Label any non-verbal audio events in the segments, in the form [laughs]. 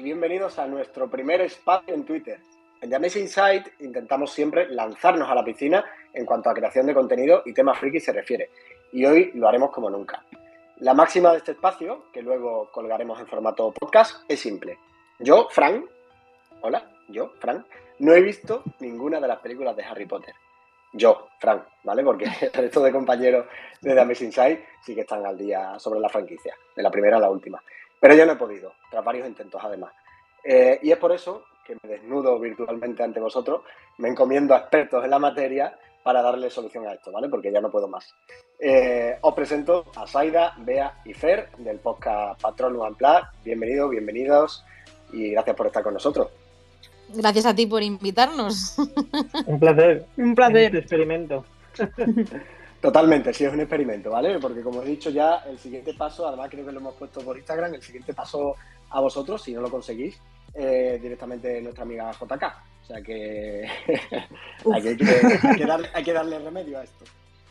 Y bienvenidos a nuestro primer espacio en Twitter. En The Amazing Insight intentamos siempre lanzarnos a la piscina en cuanto a creación de contenido y temas friki se refiere. Y hoy lo haremos como nunca. La máxima de este espacio, que luego colgaremos en formato podcast, es simple. Yo, Frank, hola, yo, Frank, no he visto ninguna de las películas de Harry Potter. Yo, Frank, ¿vale? Porque [laughs] el resto de compañeros de The Amazing Insight sí que están al día sobre la franquicia, de la primera a la última. Pero yo no he podido, tras varios intentos además. Eh, y es por eso que me desnudo virtualmente ante vosotros, me encomiendo a expertos en la materia para darle solución a esto, ¿vale? Porque ya no puedo más. Eh, os presento a Saida, Bea y Fer del podcast Patronus Unplugged. Bienvenidos, bienvenidos y gracias por estar con nosotros. Gracias a ti por invitarnos. Un placer. Un placer. Un experimento. [laughs] Totalmente, sí, es un experimento, ¿vale? Porque como he dicho ya, el siguiente paso, además creo que lo hemos puesto por Instagram, el siguiente paso a vosotros, si no lo conseguís, eh, directamente nuestra amiga JK. O sea que, [laughs] hay, que, hay, que darle, hay, que darle, remedio a esto.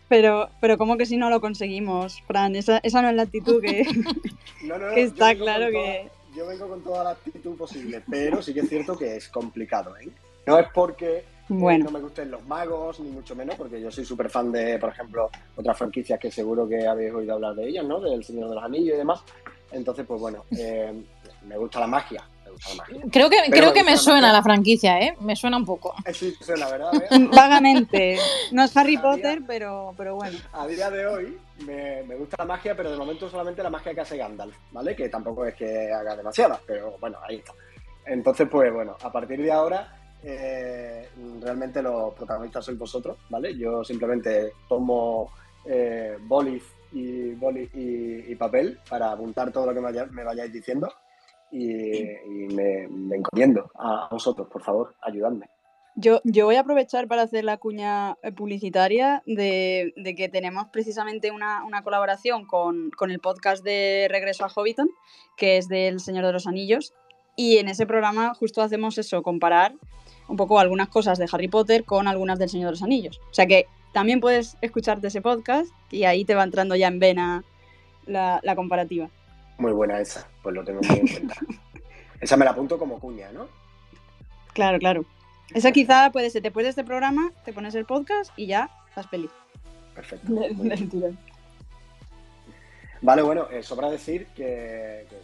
Pero, pero ¿cómo que si no lo conseguimos, Fran? Esa, esa no es la actitud que, [laughs] no, no, no, que está claro que... Yo vengo con toda la actitud posible, pero sí que es cierto que es complicado, ¿eh? No es porque bueno. no me gusten los magos, ni mucho menos, porque yo soy súper fan de, por ejemplo, otras franquicias que seguro que habéis oído hablar de ellas, ¿no? Del Señor de los Anillos y demás. Entonces, pues bueno, [laughs] eh, me gusta la magia. Creo que, creo me, que me suena la, la, franquicia, ¿eh? Me suena un poco. Eh, sí, suena, ¿verdad? [laughs] Vagamente. No es Harry Potter, día, pero, pero bueno. A día de hoy me, me, gusta la magia, pero de momento solamente la magia que hace Gandalf, ¿vale? Que tampoco es que haga demasiada, pero bueno, ahí está. Entonces, pues bueno, a partir de ahora eh, realmente los protagonistas sois vosotros, ¿vale? Yo simplemente tomo eh, y, y, papel para apuntar todo lo que me, vaya, vayáis diciendo y, me, me, encomiendo a vosotros, por favor, ayudadme. Yo, yo voy a aprovechar para hacer la cuña publicitaria de, que tenemos precisamente una, una colaboración con, con, el podcast de Regreso a Hobbiton, que es del Señor de los Anillos, y en ese programa justo hacemos eso, comparar un poco algunas cosas de Harry Potter con algunas del Señor de los Anillos. O sea que también puedes escucharte ese podcast y ahí te va entrando ya en vena la, la comparativa. Muy buena esa, pues lo tengo muy en cuenta. [laughs] esa me la apunto como cuña, ¿no? Claro, claro. Esa quizá puede ser, después de este programa, te pones el podcast y ya estás feliz. Perfecto. [laughs] vale, bueno, eh, sobra decir que, que,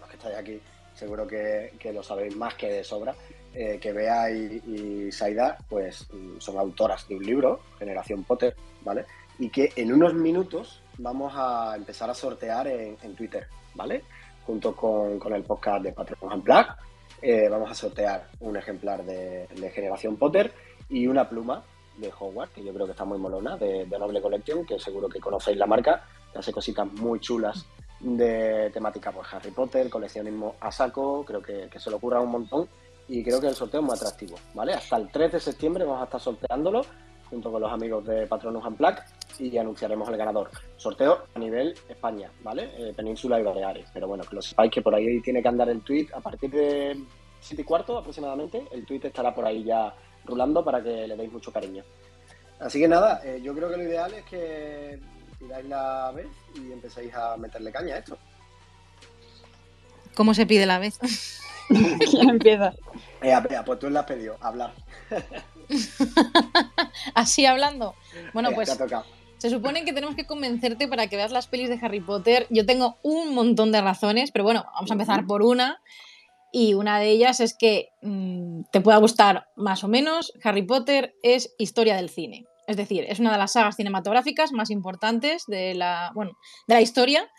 los que estáis aquí seguro que, que, lo sabéis más que de sobra, eh, que Bea y, y, Saida pues son autoras de un libro, Generación Potter, ¿vale? Y que en unos minutos vamos a empezar a sortear en, Twitter, ¿vale? Junto con, con, el podcast de Patreon Unplugged, eh, vamos a sortear un ejemplar de, de, Generación Potter y una pluma de Hogwarts, que yo creo que está muy molona, de, de Noble Collection, que seguro que conocéis la marca, que hace cositas muy chulas de temática por Harry Potter, coleccionismo a saco, creo que, que se le ocurra un montón y creo que el sorteo es muy atractivo, ¿vale? Hasta el 3 de septiembre vamos a estar sorteándolo junto con los amigos de Patronus Unplugged y anunciaremos el ganador. Sorteo a nivel España, ¿vale? Eh, Península y Baleares. Pero bueno, que lo sepáis que por ahí tiene que andar el tweet a partir de 7 y cuarto aproximadamente. El tweet estará por ahí ya rulando para que le deis mucho cariño. Así que nada, eh, yo creo que lo ideal es que tiráis la vez y empezáis a meterle caña a esto. ¿Cómo se pide la vez? ¿Quién [laughs] empieza? Eh, pues tú la has pedido, hablar. [laughs] Así hablando. Bueno, eh, pues se supone que tenemos que convencerte para que veas las pelis de Harry Potter. Yo tengo un montón de razones, pero bueno, vamos a empezar por una. Y una de ellas es que mmm, te pueda gustar más o menos. Harry Potter es historia del cine. Es decir, es una de las sagas cinematográficas más importantes de la, bueno, de la historia.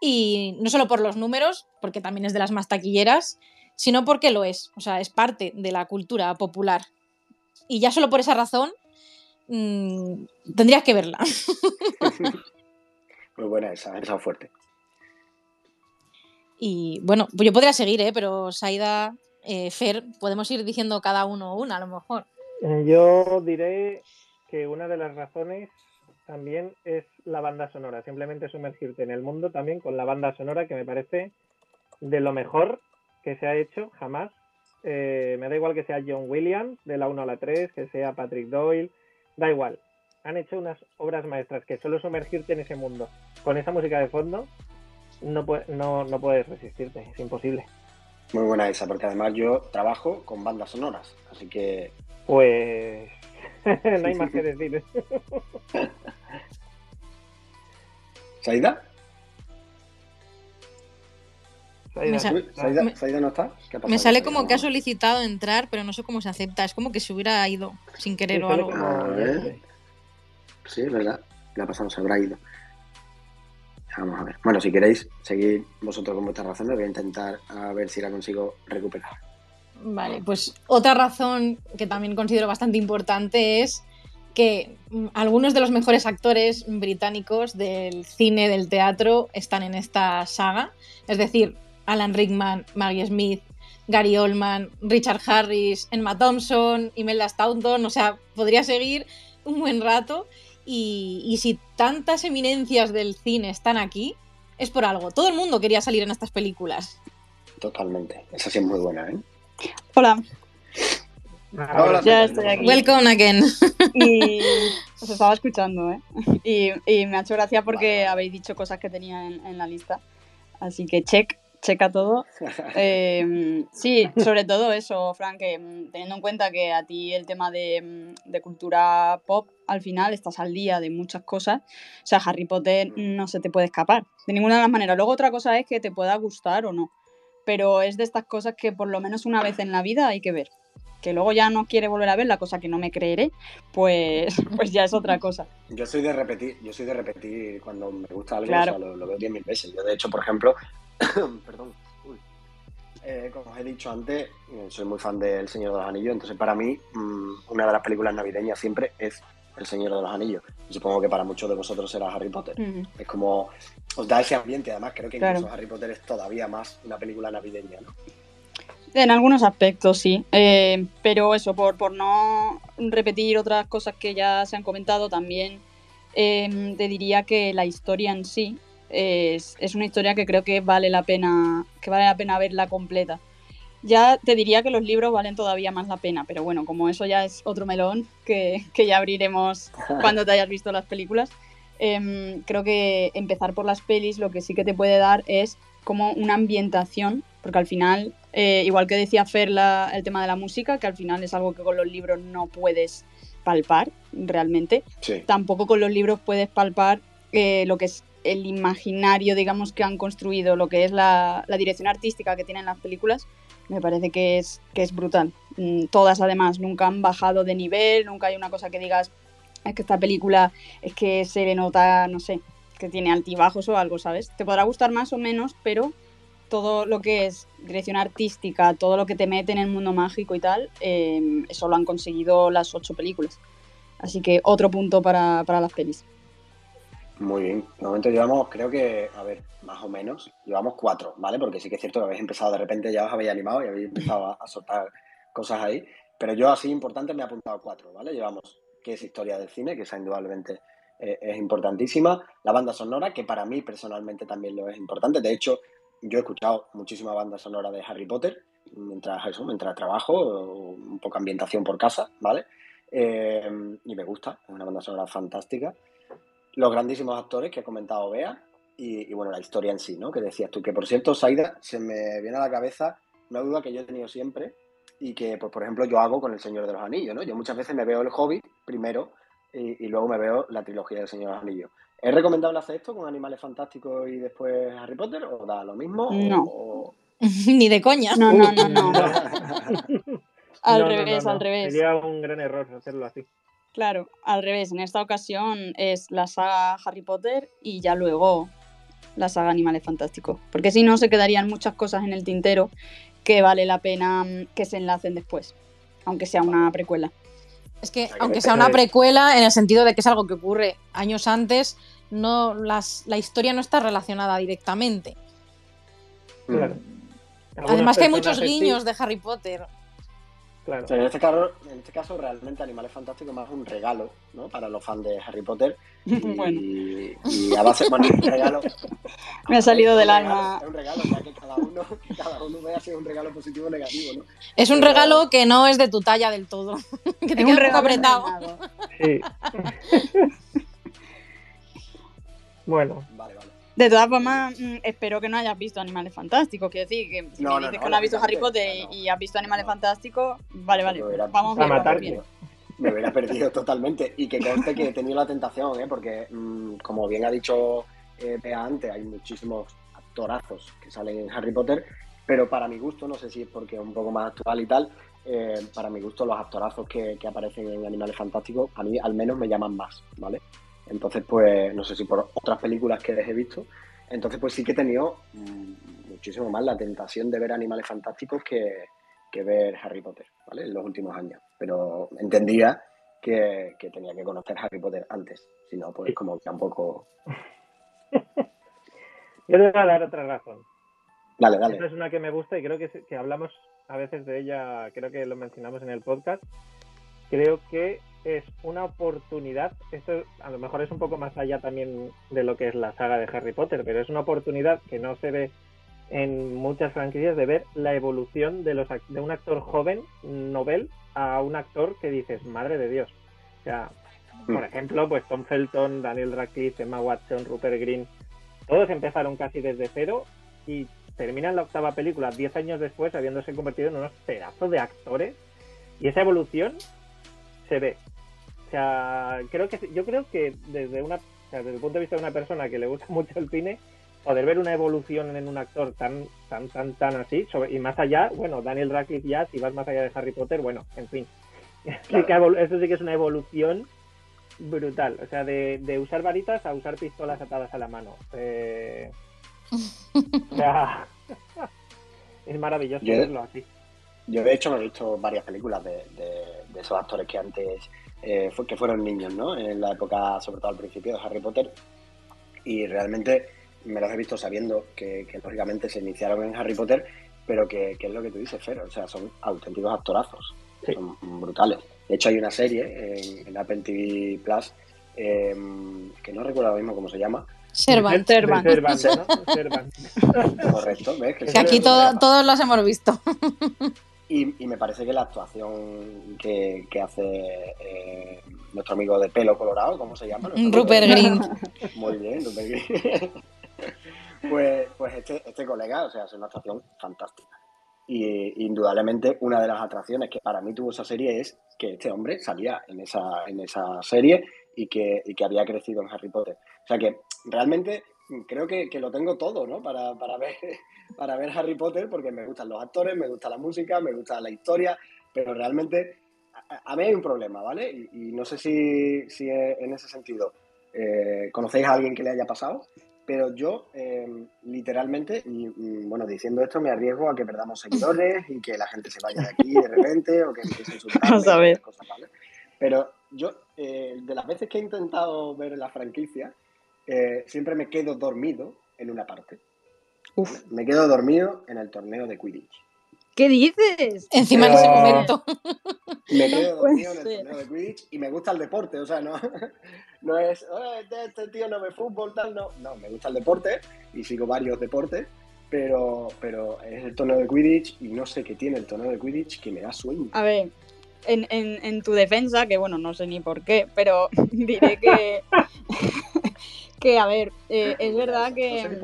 Y no solo por los números, porque también es de las más taquilleras, sino porque lo es. O sea, es parte de la cultura popular. Y ya solo por esa razón mmm, tendrías que verla. [laughs] Muy buena esa, esa fuerte. Y bueno, pues yo podría seguir, ¿eh? pero Saida, eh, Fer, podemos ir diciendo cada uno una a lo mejor. Yo diré que una de las razones también es la banda sonora, simplemente sumergirte en el mundo también con la banda sonora que me parece de lo mejor que se ha hecho jamás. Eh, me da igual que sea John Williams de la 1 a la 3, que sea Patrick Doyle, da igual. Han hecho unas obras maestras que solo sumergirte en ese mundo con esa música de fondo no, no, no puedes resistirte, es imposible. Muy buena esa, porque además yo trabajo con bandas sonoras, así que... Pues [laughs] no hay más que decir. [laughs] ¿Saida? ¿Saida, no está? Me sale como que ha solicitado entrar, pero no sé cómo se acepta. Es como que se hubiera ido sin querer o algo. Sí, es verdad. La pasada se habrá ido. Vamos a ver. Bueno, si queréis seguir vosotros con vuestras razones, voy a intentar a ver si la consigo recuperar. Vale, pues otra razón que también considero bastante importante es que mm, algunos de los mejores actores británicos del cine, del teatro, están en esta saga. Es decir, Alan Rickman, Maggie Smith, Gary Oldman, Richard Harris, Emma Thompson, Imelda Staunton. O sea, podría seguir un buen rato. Y, si tantas eminencias del cine están aquí, es por algo. Todo el mundo quería salir en estas películas. Totalmente. Esa sí es muy buena, ¿eh? Hola. Hola, ya estoy aquí. Welcome again. Y os estaba escuchando, ¿eh? Y, me ha hecho gracia porque habéis dicho cosas que tenía en, la lista. Así que check, checa todo. [laughs] Em, sí, sobre todo eso, Frank, que, mm, teniendo en cuenta que a ti el tema de, mm, de, cultura pop, al final estás al día de muchas cosas. O sea, Harry Potter no se te puede escapar de ninguna de las maneras. Luego otra cosa es que te pueda gustar o no. Pero es de estas cosas que por lo menos una vez en la vida hay que ver. Que luego ya no quiere volver a ver la cosa que no me creeré, pues, [laughs] pues ya es otra cosa. Yo soy de repetir, yo soy de repetir cuando me gusta algo, lo, veo diez mil veces. Yo de hecho, por ejemplo, [coughs] perdón, eh, como os he dicho antes, eh, soy muy fan del Señor de los Anillos, entonces para mí mm, una de las películas navideñas siempre es El Señor de los Anillos. Y supongo que para muchos de vosotros será Harry Potter. Es como, os da ese ambiente, además creo que incluso Harry Potter es todavía más una película navideña, ¿no? En algunos aspectos, sí. Eh, pero eso, por, por no repetir otras cosas que ya se han comentado, también te diría que la historia en sí es, una historia que creo que vale la pena, que vale la pena verla completa. Ya te diría que los libros valen todavía más la pena, pero bueno, como eso ya es otro melón que, ya abriremos cuando te hayas visto las películas, em, creo que empezar por las pelis lo que sí que te puede dar es como una ambientación, porque al final, eh, igual que decía Fer el tema de la música, que al final es algo que con los libros no puedes palpar realmente, tampoco con los libros puedes palpar eh, lo que es el imaginario, digamos, que han construido, lo que es la, dirección artística que tienen las películas, me parece que es, que es brutal. Mm, todas además nunca han bajado de nivel, nunca hay una cosa que digas, es que esta película es que se le nota, no sé, que tiene altibajos o algo, ¿sabes? Te podrá gustar más o menos, pero todo lo que es dirección artística, todo lo que te mete en el mundo mágico y tal, em, eso lo han conseguido las ocho películas. Así que otro punto para, para las pelis. Muy bien. De momento llevamos, creo que, a ver, más o menos, llevamos cuatro, ¿vale? Porque sí que es cierto que habéis empezado de repente, ya os habéis animado y habéis empezado a, soltar cosas ahí. Pero yo, así importante, me he apuntado cuatro, ¿vale? Llevamos que es historia del cine, que esa indudablemente eh, es importantísima. La banda sonora, que para mí personalmente también lo es importante. De hecho, yo he escuchado muchísima banda sonora de Harry Potter mientras eso, mientras trabajo, un poco ambientación por casa, ¿vale? Eh, y me gusta, es una banda sonora fantástica los grandísimos actores que ha comentado Bea y, bueno, la historia en sí, ¿no? Que decías tú, que por cierto, Saida, se me viene a la cabeza una duda que yo he tenido siempre y que, pues, por ejemplo, yo hago con El Señor de los Anillos, ¿no? Yo muchas veces me veo El Hobbit primero y, luego me veo la trilogía del Señor de los Anillos. ¿Es recomendable hacer esto con Animales Fantásticos y después Harry Potter o da lo mismo? No. [laughs] Ni de coña. No, no, no, no. [laughs] al revés, al revés. Sería un gran error hacerlo así. Claro, al revés. En esta ocasión es la saga Harry Potter y ya luego la saga Animales Fantásticos. Porque si no, se quedarían muchas cosas en el tintero que vale la pena mm, que se enlacen después, aunque sea una precuela. Es que, aunque sea una precuela, en el sentido de que es algo que ocurre años antes, no las, la historia no está relacionada directamente. Claro. Además que hay muchos guiños de Harry Potter en, este caso, en este caso, realmente Animales Fantásticos es más un regalo ¿no? para los fans de Harry Potter. [laughs] Y, bueno. y a base, bueno, un regalo. [laughs] Me ha salido del alma. Es un regalo, ya que cada uno, [laughs] cada uno vea si es un regalo positivo o negativo. ¿no? Es un regalo que no es de tu talla del todo. que te es un regalo apretado. Sí. bueno. De todas formas, mm, espero que no hayas visto Animales Fantásticos. Quiero decir, que si no, me dices que no has visto Harry Potter y has visto Animales Fantásticos, vale, vale. vamos a matar bien. Me hubiera perdido totalmente. Y que conste que he tenido la tentación, ¿eh? porque, mm, como bien ha dicho eh, antes, hay muchísimos actorazos que salen en Harry Potter, pero para mi gusto, no sé si es porque es un poco más actual y tal, eh, para mi gusto los actorazos que, que aparecen en Animales Fantásticos, a mí al menos me llaman más, ¿vale? Entonces, pues, no sé si por otras películas que les he visto, entonces, pues sí que he tenido mm, muchísimo más la tentación de ver animales fantásticos que, ver Harry Potter, ¿vale? En los últimos años. Pero entendía que, tenía que conocer Harry Potter antes. Si no, pues como que tampoco. [laughs] Yo te voy a dar otra razón. Dale, dale. Esta es una que me gusta y creo que, que hablamos a veces de ella, creo que lo mencionamos en el podcast. Creo que es una oportunidad, esto a lo mejor es un poco más allá también de lo que es la saga de Harry Potter, pero es una oportunidad que no se ve en muchas franquicias de ver la evolución de, los, de un actor joven, novel, a un actor que dices, madre de Dios. O sea, por mm. ejemplo, pues Tom Felton, Daniel Radcliffe, Emma Watson, Rupert Green, todos empezaron casi desde cero y terminan la octava película diez años después habiéndose convertido en unos pedazos de actores y esa evolución se ve sea, creo que yo creo que desde una desde el punto de vista de una persona que le gusta [laughs] mucho el cine, poder ver una evolución en un actor tan tan tan tan así y más allá, bueno, Daniel Radcliffe ya si vas más allá de Harry Potter, bueno, en fin. [laughs] eso sí que es una evolución brutal, o sea, de, de usar varitas a usar pistolas atadas a la mano. Eh, [laughs] o sea, es maravilloso verlo así. Yo de hecho me he visto varias películas de, de esos actores que antes eh, que fueron niños, ¿no? En la época, sobre todo al principio de Harry Potter. Y realmente me los he visto sabiendo que, lógicamente se iniciaron en Harry Potter, pero que, es lo que tú dices, Fer, o sea, son auténticos actorazos, son brutales. De hecho, hay una serie en, Apple TV Plus em, que no recuerdo ahora mismo cómo se llama. Servant. [laughs] Correcto, ¿ves? Que, aquí todos los hemos visto. [laughs] Y, me parece que la actuación que, hace eh, nuestro amigo de pelo colorado, ¿cómo se llama? Rupert Green. Muy bien, Rupert Green. [laughs] pues, pues este, este colega, o sea, hace una actuación fantástica. Y indudablemente una de las atracciones que para mí tuvo esa serie es que este hombre salía en esa, en esa serie y que, y que había crecido en Harry Potter. O sea que realmente creo que, lo tengo todo, ¿no? Para, para, ver, [laughs] para ver Harry Potter, porque me gustan los actores, me gusta la música, me gusta la historia, pero realmente a, mí hay un problema, ¿vale? Y, no sé si, si, en ese sentido eh, conocéis a alguien que le haya pasado, pero yo em, literalmente, y, bueno, diciendo esto me arriesgo a que perdamos seguidores y que la gente se vaya de aquí de repente o que empiece a insultarme. Cosas, ¿vale? Pero yo, eh, de las veces que he intentado ver la franquicia, eh, siempre me quedo dormido en una parte. Uf. Me quedo dormido en el torneo de Quidditch. ¿Qué dices? Encima en ese momento. [laughs] Me quedo dormido en el torneo de Quidditch y me gusta el deporte, o sea, no, [laughs] no es, este, este tío no ve fútbol, tal, no. No, me gusta el deporte y sigo varios deportes, pero, pero es el torneo de Quidditch y no sé qué tiene el torneo de Quidditch que me da sueño. A ver, en, en, en tu defensa, que bueno, no sé ni por qué, pero [laughs] diré que que, a ver, eh, es verdad que...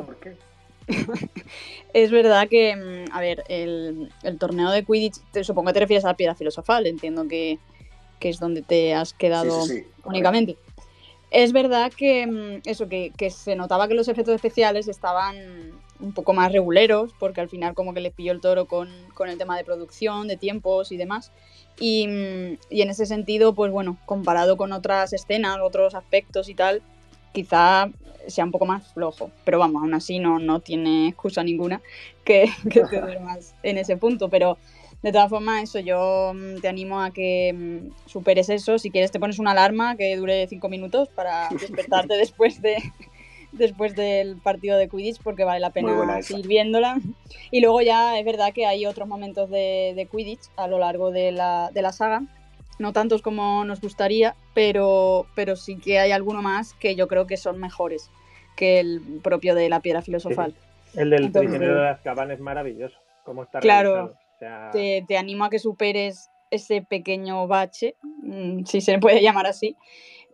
es verdad que, a ver, el, torneo de Quidditch, supongo que te refieres a la piedra filosofal, entiendo que, es donde te has quedado únicamente. Es verdad que mm, eso, que, se notaba que los efectos especiales estaban un poco más reguleros, porque al final como que le pilló el toro con, el tema de producción, de tiempos y demás. Y, mm, y, en ese sentido, pues bueno, comparado con otras escenas, otros aspectos y tal, quizá sea un poco más flojo. Pero vamos, aún así no, no tiene excusa ninguna que, que te [laughs] duermas en ese punto. Pero de todas formas, eso yo mm, te animo a que mm, superes eso. Si quieres, te pones una alarma que dure cinco minutos para [laughs] despertarte después de después del partido de Quidditch porque vale la pena seguir viéndola. Y luego ya es verdad que hay otros momentos de, de Quidditch a lo largo de la, de la saga no tantos como nos gustaría, pero, pero sí que hay alguno más que yo creo que son mejores que el propio de la piedra filosofal. El del prisionero de las cabanas es maravilloso. Cómo está claro, te, te, animo a que superes ese pequeño bache, mm, si se puede llamar así,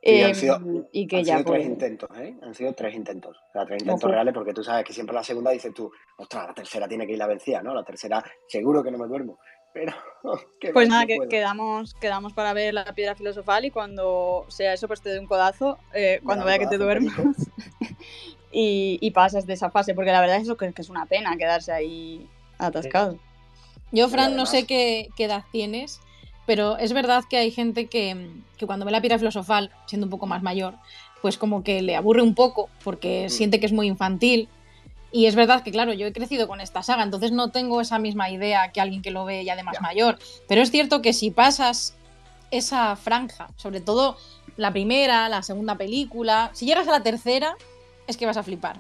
y, han sido, y que ya tres intentos, ¿eh? Han sido tres intentos. O sea, tres intentos reales porque tú sabes que siempre la segunda dices tú, ostras, la tercera tiene que ir la vencida, ¿no? La tercera seguro que no me duermo. Pero, [laughs] pues nada, que quedamos, quedamos para ver la piedra filosofal y cuando sea eso, pues te doy un codazo, eh, cuando vea que te duermas [laughs] y, y, pasas de esa fase, porque la verdad es eso que, es una pena quedarse ahí atascado. Yo, Fran, no sé qué, qué, edad tienes, pero es verdad que hay gente que, que, cuando ve la piedra filosofal, siendo un poco más mayor, pues como que le aburre un poco porque mm. siente que es muy infantil y es verdad que, claro, yo he crecido con esta saga, entonces no tengo esa misma idea que alguien que lo ve ya de más mayor. Pero es cierto que si pasas esa franja, sobre todo la primera, la segunda película, si llegas a la tercera, es que vas a flipar.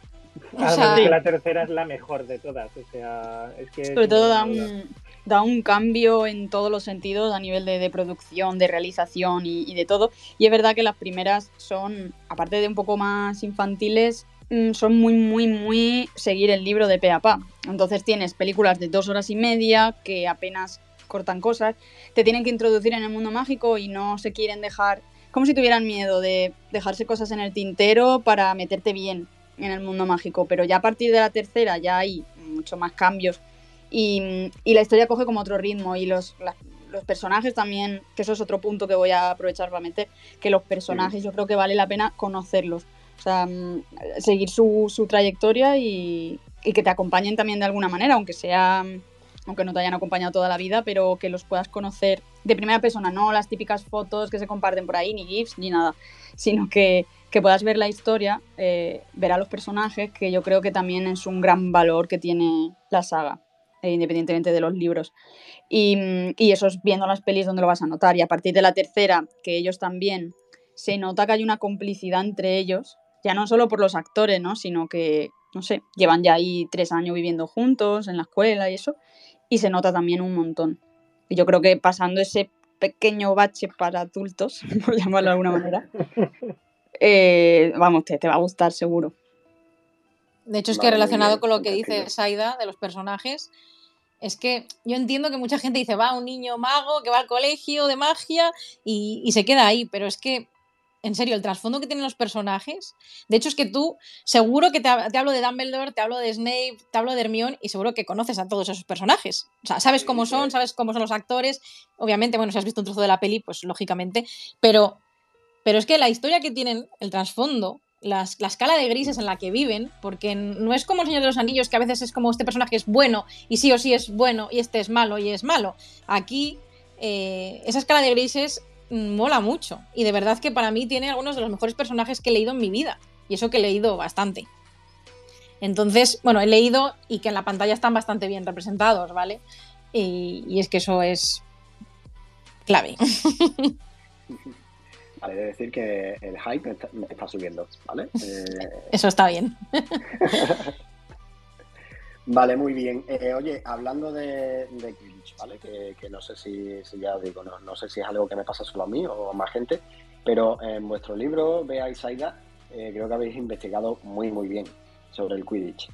O que la tercera es la mejor de todas. O sea, es que sobre todo da un, da un, cambio en todos los sentidos a nivel de, producción, de realización y, y, de todo. Y es verdad que las primeras son, aparte de un poco más infantiles, son muy, muy, muy seguir el libro de pe a pa. Entonces tienes películas de dos horas y media que apenas cortan cosas, te tienen que introducir en el mundo mágico y no se quieren dejar, como si tuvieran miedo de dejarse cosas en el tintero para meterte bien en el mundo mágico, pero ya a partir de la tercera ya hay mucho más cambios y, la historia coge como otro ritmo y los, los personajes también, que eso es otro punto que voy a aprovechar para meter, que los personajes yo creo que vale la pena conocerlos o sea, mm, seguir su, su trayectoria y, que te acompañen también de alguna manera, aunque sea aunque no te hayan acompañado toda la vida, pero que los puedas conocer de primera persona, no las típicas fotos que se comparten por ahí, ni GIFs, ni nada, sino que, puedas ver la historia, eh, ver a los personajes, que yo creo que también es un gran valor que tiene la saga, eh, independientemente de los libros. Y, y, eso es viendo las pelis donde lo vas a notar. Y a partir de la tercera, que ellos también se nota que hay una complicidad entre ellos, ya no solo por los actores, ¿no? Sino que, no sé, llevan ya ahí tres años viviendo juntos en la escuela y eso, y se nota también un montón. Y yo creo que pasando ese pequeño bache para adultos, [laughs] por llamarlo de alguna manera, [laughs] eh, vamos, te, te va a gustar seguro. De hecho, es que relacionado con lo que dice Saida de los personajes, es que yo entiendo que mucha gente dice, va un niño mago que va al colegio de magia y, y se queda ahí, pero es que en serio, el trasfondo que tienen los personajes. De hecho, es que tú, seguro que te, hablo de Dumbledore, te hablo de Snape, te hablo de Hermione y seguro que conoces a todos esos personajes. O sea, sabes cómo son, sabes cómo son los actores. Obviamente, bueno, si has visto un trozo de la peli, pues lógicamente. Pero, pero es que la historia que tienen, el trasfondo, la escala de grises en la que viven, porque no es como el Señor de los Anillos, que a veces es como este personaje es bueno y sí o sí es bueno y este es malo y es malo. Aquí, eh, esa escala de grises mola mucho. Y de verdad que para mí tiene algunos de los mejores personajes que he leído en mi vida. Y eso que he leído bastante. Entonces, bueno, he leído y que en la pantalla están bastante bien representados, ¿vale? Y, es que eso es clave. [laughs] Vale, de decir que el hype me está, subiendo, ¿vale? [laughs] Eso está bien. [laughs] Vale, muy bien. Eh, oye, hablando de, Quidditch, ¿vale? Que, no sé si, ya digo, no, sé si es algo que me pasa solo a mí o a más gente, pero en vuestro libro, Bea y Saida, eh, creo que habéis investigado muy, muy bien sobre el Quidditch.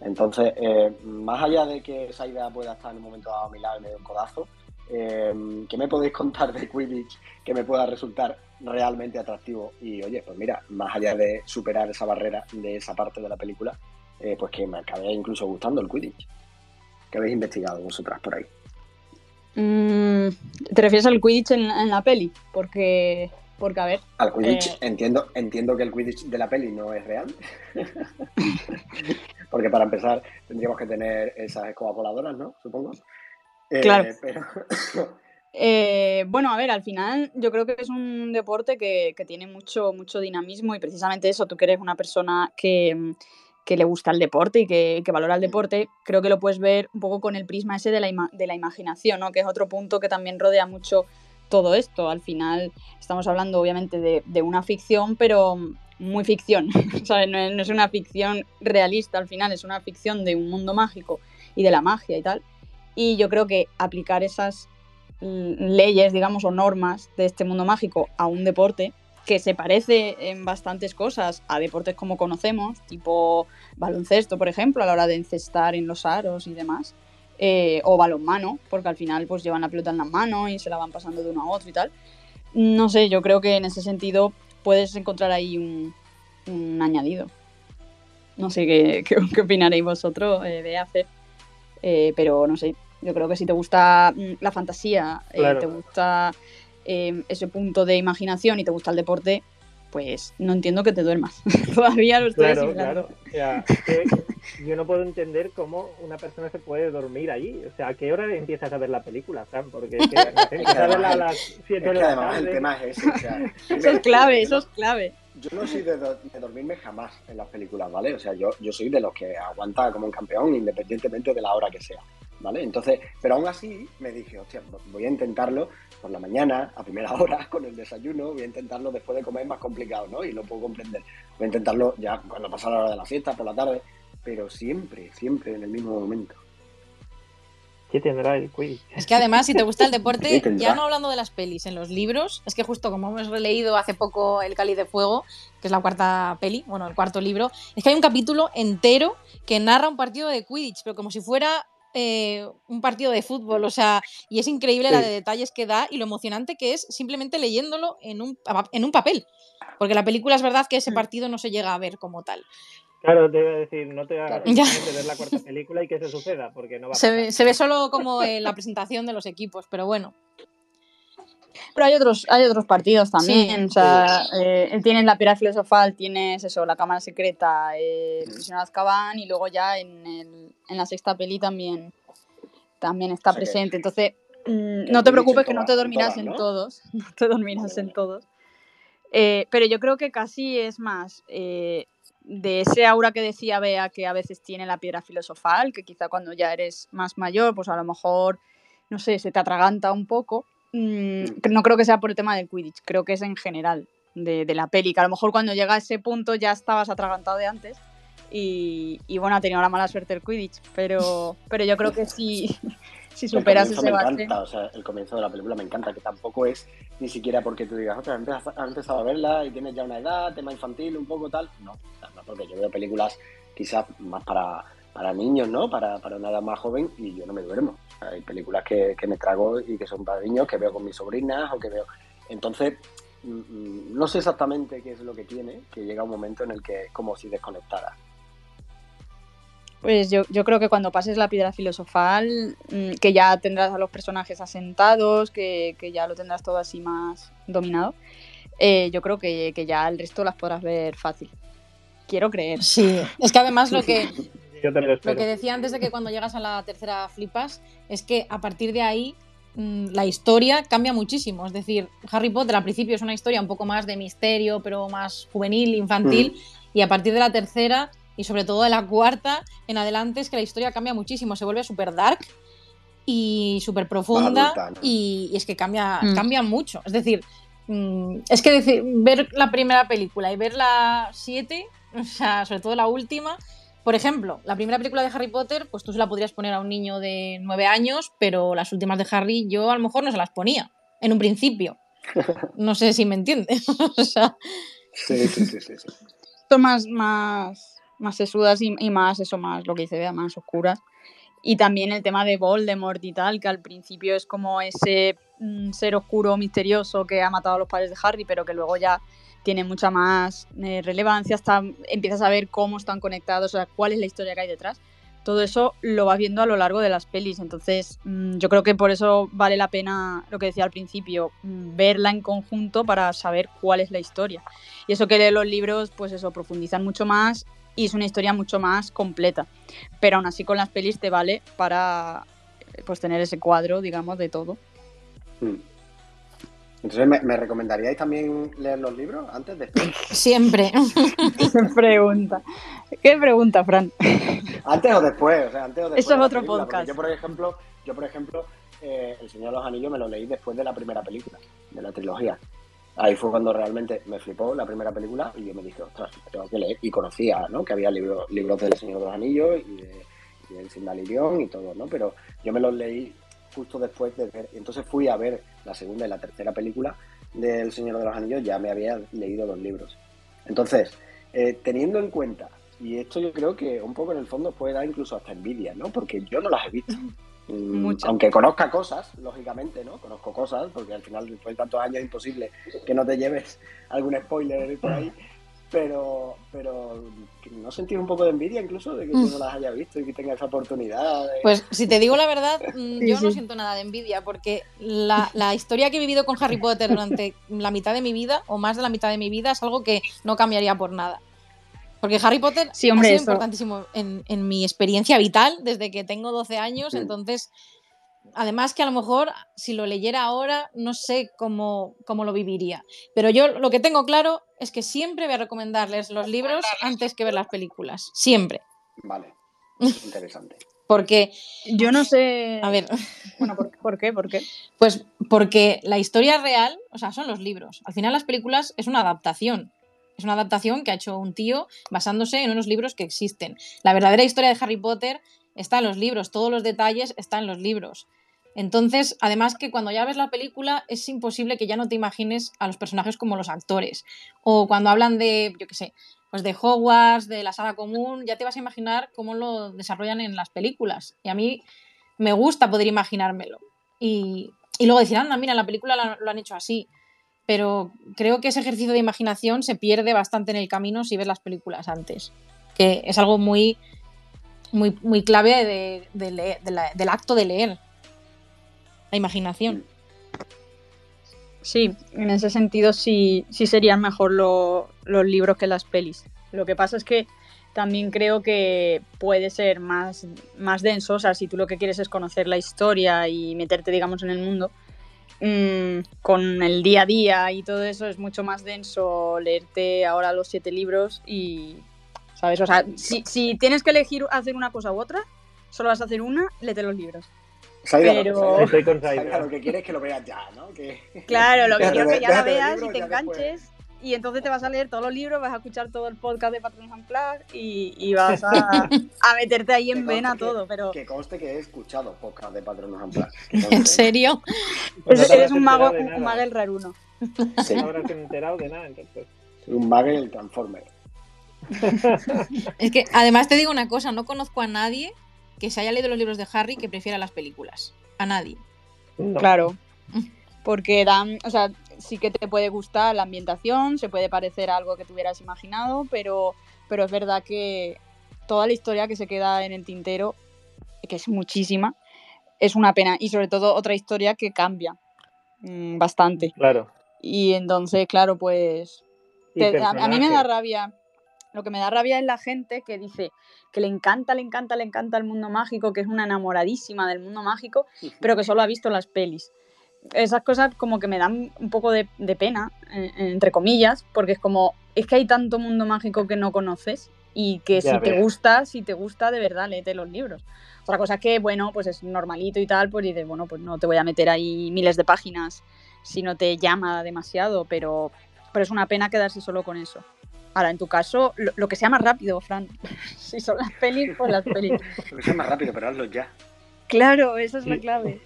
Entonces, eh, más allá de que Saida pueda estar en un momento dado a mi lado y me un codazo, ¿qué me podéis contar de Quidditch que me pueda resultar realmente atractivo? Y oye, pues mira, más allá de superar esa barrera de esa parte de la película, eh, pues que me acabé incluso gustando el Quidditch. ¿Qué habéis investigado vosotras por ahí? Mm, ¿Te refieres al Quidditch en, la peli? Porque, porque a ver... Al Quidditch, eh, entiendo, entiendo que el Quidditch de la peli no es real. [laughs] porque para empezar tendríamos que tener esas escobas voladoras, ¿no? Supongo. Eh, claro. [laughs] bueno, a ver, al final yo creo que es un deporte que, que, tiene mucho, mucho dinamismo y precisamente eso, tú que eres una persona que, que le gusta el deporte y que, valora el deporte, creo que lo puedes ver un poco con el prisma ese de la, de la imaginación, ¿no? que es otro punto que también rodea mucho todo esto. Al final estamos hablando obviamente de, una ficción, pero muy ficción, [laughs] No, es una ficción realista al final, es una ficción de un mundo mágico y de la magia y tal. Y yo creo que aplicar esas leyes, digamos, o normas de este mundo mágico a un deporte que se parece en bastantes cosas a deportes como conocemos, tipo baloncesto, por ejemplo, a la hora de encestar en los aros y demás, eh, o balonmano, porque al final pues llevan la pelota en la mano y se la van pasando de uno a otro y tal. no sé, yo creo que en ese sentido puedes encontrar ahí un, añadido. No sé [laughs] qué, qué, opinaréis vosotros eh, de hacer, eh, pero no sé, yo creo que si te gusta mm, la fantasía, eh, te gusta ese punto de imaginación y te gusta el deporte, pues no entiendo que te duermas. [laughs] Todavía lo estoy Claro, claro. O sea, [laughs] yo no puedo entender cómo una persona se puede dormir allí. O sea, ¿a qué hora empiezas a ver la película, Fran? Porque es que, [laughs] a verla a las 7 de la tarde. El tema es ese. O sea, eso es clave, eso es clave. Yo no soy de, dormirme jamás en las películas, ¿vale? O sea, yo, yo soy de los que aguanta como un campeón independientemente de la hora que sea. ¿vale? Entonces, pero aún así me dije, hostia, voy a intentarlo por la mañana, a primera hora, [laughs] con el desayuno, voy a intentarlo después de comer más complicado, ¿no? Y lo puedo comprender. Voy a intentarlo ya cuando pasa la hora de la fiesta, por la tarde, pero siempre, siempre en el mismo momento. ¿Qué tendrá el quiz? Es que además, si te gusta el deporte, [laughs] ya no hablando de las pelis, en los libros, es que justo como hemos releído hace poco El Cáliz de Fuego, que es la cuarta peli, bueno, el cuarto libro, es que hay un capítulo entero que narra un partido de Quidditch, pero como si fuera eh, un partido de fútbol, o sea, y es increíble la de detalles que da y lo emocionante que es simplemente leyéndolo en un, en un papel, porque la película es verdad que ese mm. partido no se llega a ver como tal. Claro, te iba a decir, no te hagas ver la cuarta película y que se suceda, porque no va a se, ve, se ve solo como en la presentación de los equipos, pero bueno. Pero hay otros, hay otros partidos también. o sea, eh, tienes la piedra filosofal, tienes eso, la cámara secreta, eh, Misión Azkaban y luego ya en, el, en, la sexta peli también, también está presente. Entonces, mm, no te preocupes que [laughs] no te dormirás en todos. No te dormirás en todos. Eh, pero yo creo que casi es más eh, de ese aura que decía Bea que a veces tiene la piedra filosofal, que quizá cuando ya eres más mayor, pues a lo mejor, no sé, se te atraganta un poco Mm, no creo que sea por el tema del Quidditch, creo que es en general de, la peli, que a lo mejor cuando llega a ese punto ya estabas atragantado de antes y, bueno, ha tenido la mala suerte el Quidditch, pero, pero yo creo que sí, si superas ese me Encanta, o sea, el comienzo de la película me encanta, que tampoco es ni siquiera porque tú digas, otra, has empezado a verla y tienes ya una edad, tema infantil, un poco tal. No, no porque yo veo películas quizás más para, para niños, ¿no? Para, para una edad más joven y yo no me duermo. Hay películas que, me trago y que son para niños, que veo con mis sobrinas o que veo. Entonces, mm, mm, no sé exactamente qué es lo que tiene, que llega un momento en el que es como si desconectara. Pues yo, yo, creo que cuando pases la piedra filosofal, mm, que ya tendrás a los personajes asentados, que, ya lo tendrás todo así más dominado, eh, yo creo que, que, ya el resto las podrás ver fácil. Quiero creer. Sí, es que además lo que, [laughs] lo, que decía antes de que cuando llegas a la tercera flipas es que a partir de ahí mm, la historia cambia muchísimo. Es decir, Harry Potter al principio es una historia un poco más de misterio, pero más juvenil, infantil, mm. y a partir de la tercera y sobre todo de la cuarta en adelante es que la historia cambia muchísimo, se vuelve súper dark y súper profunda y, es que cambia, mm. cambia mucho. Es decir, es que decir, ver la primera película y ver la siete, o sea, sobre todo la última, por ejemplo, la primera película de Harry Potter, pues tú se la podrías poner a un niño de nueve años, pero las últimas de Harry yo a lo mejor no se las ponía en un principio. [laughs] No sé si me entiendes. [laughs] sí, sí, sí, sí, Son más, más, más sesudas y, más, eso, más lo que dice Bea, más oscuras. Y también el tema de Voldemort y tal, que al principio es como ese mm, ser oscuro misterioso que ha matado a los padres de Harry, pero que luego ya tiene mucha más eh, relevancia, hasta empiezas a ver cómo están conectados, o sea, cuál es la historia que hay detrás. Todo eso lo vas viendo a lo largo de las pelis, entonces mm, yo creo que por eso vale la pena lo que decía al principio, mm, verla en conjunto para saber cuál es la historia. Y eso que lee los libros, pues eso, profundizan mucho más y es una historia mucho más completa. Pero aún así con las pelis te vale para pues tener ese cuadro, digamos, de todo. Hmm. Entonces, ¿me, recomendaríais también leer los libros antes, después? [laughs] Siempre. [laughs] ¿Qué pregunta? ¿Qué pregunta, Fran? Antes o después, o sea, antes o después. Eso es otro podcast. Yo, por ejemplo, yo, por ejemplo eh, El Señor de los Anillos me lo leí después de la primera película, de la trilogía. Ahí fue cuando realmente me flipó la primera película y yo me dije, ostras, tengo que leer. Y conocía, ¿no? Que había libros, libros del Señor de los Anillos y de, y del y todo, ¿no? Pero yo me los leí justo después de ver. Entonces fui a ver la segunda y la tercera película del Señor de los Anillos, ya me había leído los libros. Entonces, eh, teniendo en cuenta, y esto yo creo que un poco en el fondo puede dar incluso hasta envidia, ¿no? Porque yo no las he visto. Mm, aunque conozca cosas, lógicamente, ¿no? Conozco cosas, porque al final después de tantos años es imposible que no te lleves algún spoiler por ahí. Pero, pero no sentir un poco de envidia incluso de que tú no las hayas visto y que tengas esa oportunidad. Pues si te digo la verdad, [laughs] mm, yo no siento nada de envidia, porque la, la, historia que he vivido con Harry Potter durante la mitad de mi vida, o más de la mitad de mi vida, es algo que no cambiaría por nada. Porque Harry Potter sí, hombre, ha sido importantísimo en, en, mi experiencia vital desde que tengo 12 años, entonces, además que a lo mejor si lo leyera ahora, no sé cómo, cómo lo viviría. Pero yo lo que tengo claro es que siempre voy a recomendarles los libros antes que ver las películas. Siempre. Vale. [laughs] Interesante. porque yo no sé. A ver. Bueno, ¿por, ¿por, qué? ¿Por qué? Pues porque la historia real, o sea, son los libros. Al final las películas es una adaptación. Es una adaptación que ha hecho un tío basándose en unos libros que existen. La verdadera historia de Harry Potter está en los libros, todos los detalles están en los libros. Entonces, además que cuando ya ves la película es imposible que ya no te imagines a los personajes como los actores. O cuando hablan de, yo qué sé, pues de Hogwarts, de la saga común, ya te vas a imaginar cómo lo desarrollan en las películas. Y a mí me gusta poder imaginármelo. Y, y luego decir, anda, mira, en la película lo han hecho así pero creo que ese ejercicio de imaginación se pierde bastante en el camino si ves las películas antes, que es algo muy, muy, muy clave del acto de leer, la imaginación. Sí, en ese sentido sí, sí serían mejor los libros que las pelis. Lo que pasa es que también creo que puede ser más, más denso, si tú lo que quieres es conocer la historia y meterte, digamos, en el mundo, Mm, con el día a día y todo eso es mucho más denso leerte ahora los siete libros y, ¿sabes? O sea, si, tienes que elegir hacer una cosa u otra, solo vas a hacer una, léete los libros. pero... lo que quieres es que lo veas ya, ¿no? Claro, lo que quiero es que ya la veas y te enganches y entonces te vas a leer todos los libros, vas a escuchar todo el podcast de Patrons Unplugged y, y [laughs] vas a, a, meterte ahí en vena todo. Pero... Que conste que he escuchado podcast de Patrons [laughs] Unplugged. ¿En serio? Pues eres un mago, un magel raruno. Sí. No habrás enterado de nada, entonces. Un magel transformer. [laughs] es que además te digo una cosa, no conozco a nadie que se haya leído los libros de Harry que prefiera las películas. A nadie. Claro. Porque dan, o sea, sí que te puede gustar la ambientación, se puede parecer a algo que te hubieras imaginado, pero, pero es verdad que toda la historia que se queda en el tintero, que es muchísima, es una pena. Y sobre todo otra historia que cambia mmm, bastante. Claro. Y entonces, claro, pues... Te, a, a, mí me da rabia. Lo que me da rabia es la gente que dice que le encanta, le encanta, le encanta el mundo mágico, que es una enamoradísima del mundo mágico, pero que solo ha visto las pelis esas cosas como que me dan un poco de, pena, entre comillas, porque es como, es que hay tanto mundo mágico que no conoces y que si te gusta, si te gusta, de verdad, léete los libros. Otra cosa que, bueno, pues es normalito y tal, pues dices, bueno, pues no te voy a meter ahí miles de páginas si no te llama demasiado, pero, pero es una pena quedarse solo con eso. Ahora, en tu caso, lo, que sea más rápido, Fran. [laughs] si son las pelis, pues las pelis. [laughs] lo que sea más rápido, pero hazlo ya. Claro, esa es la clave.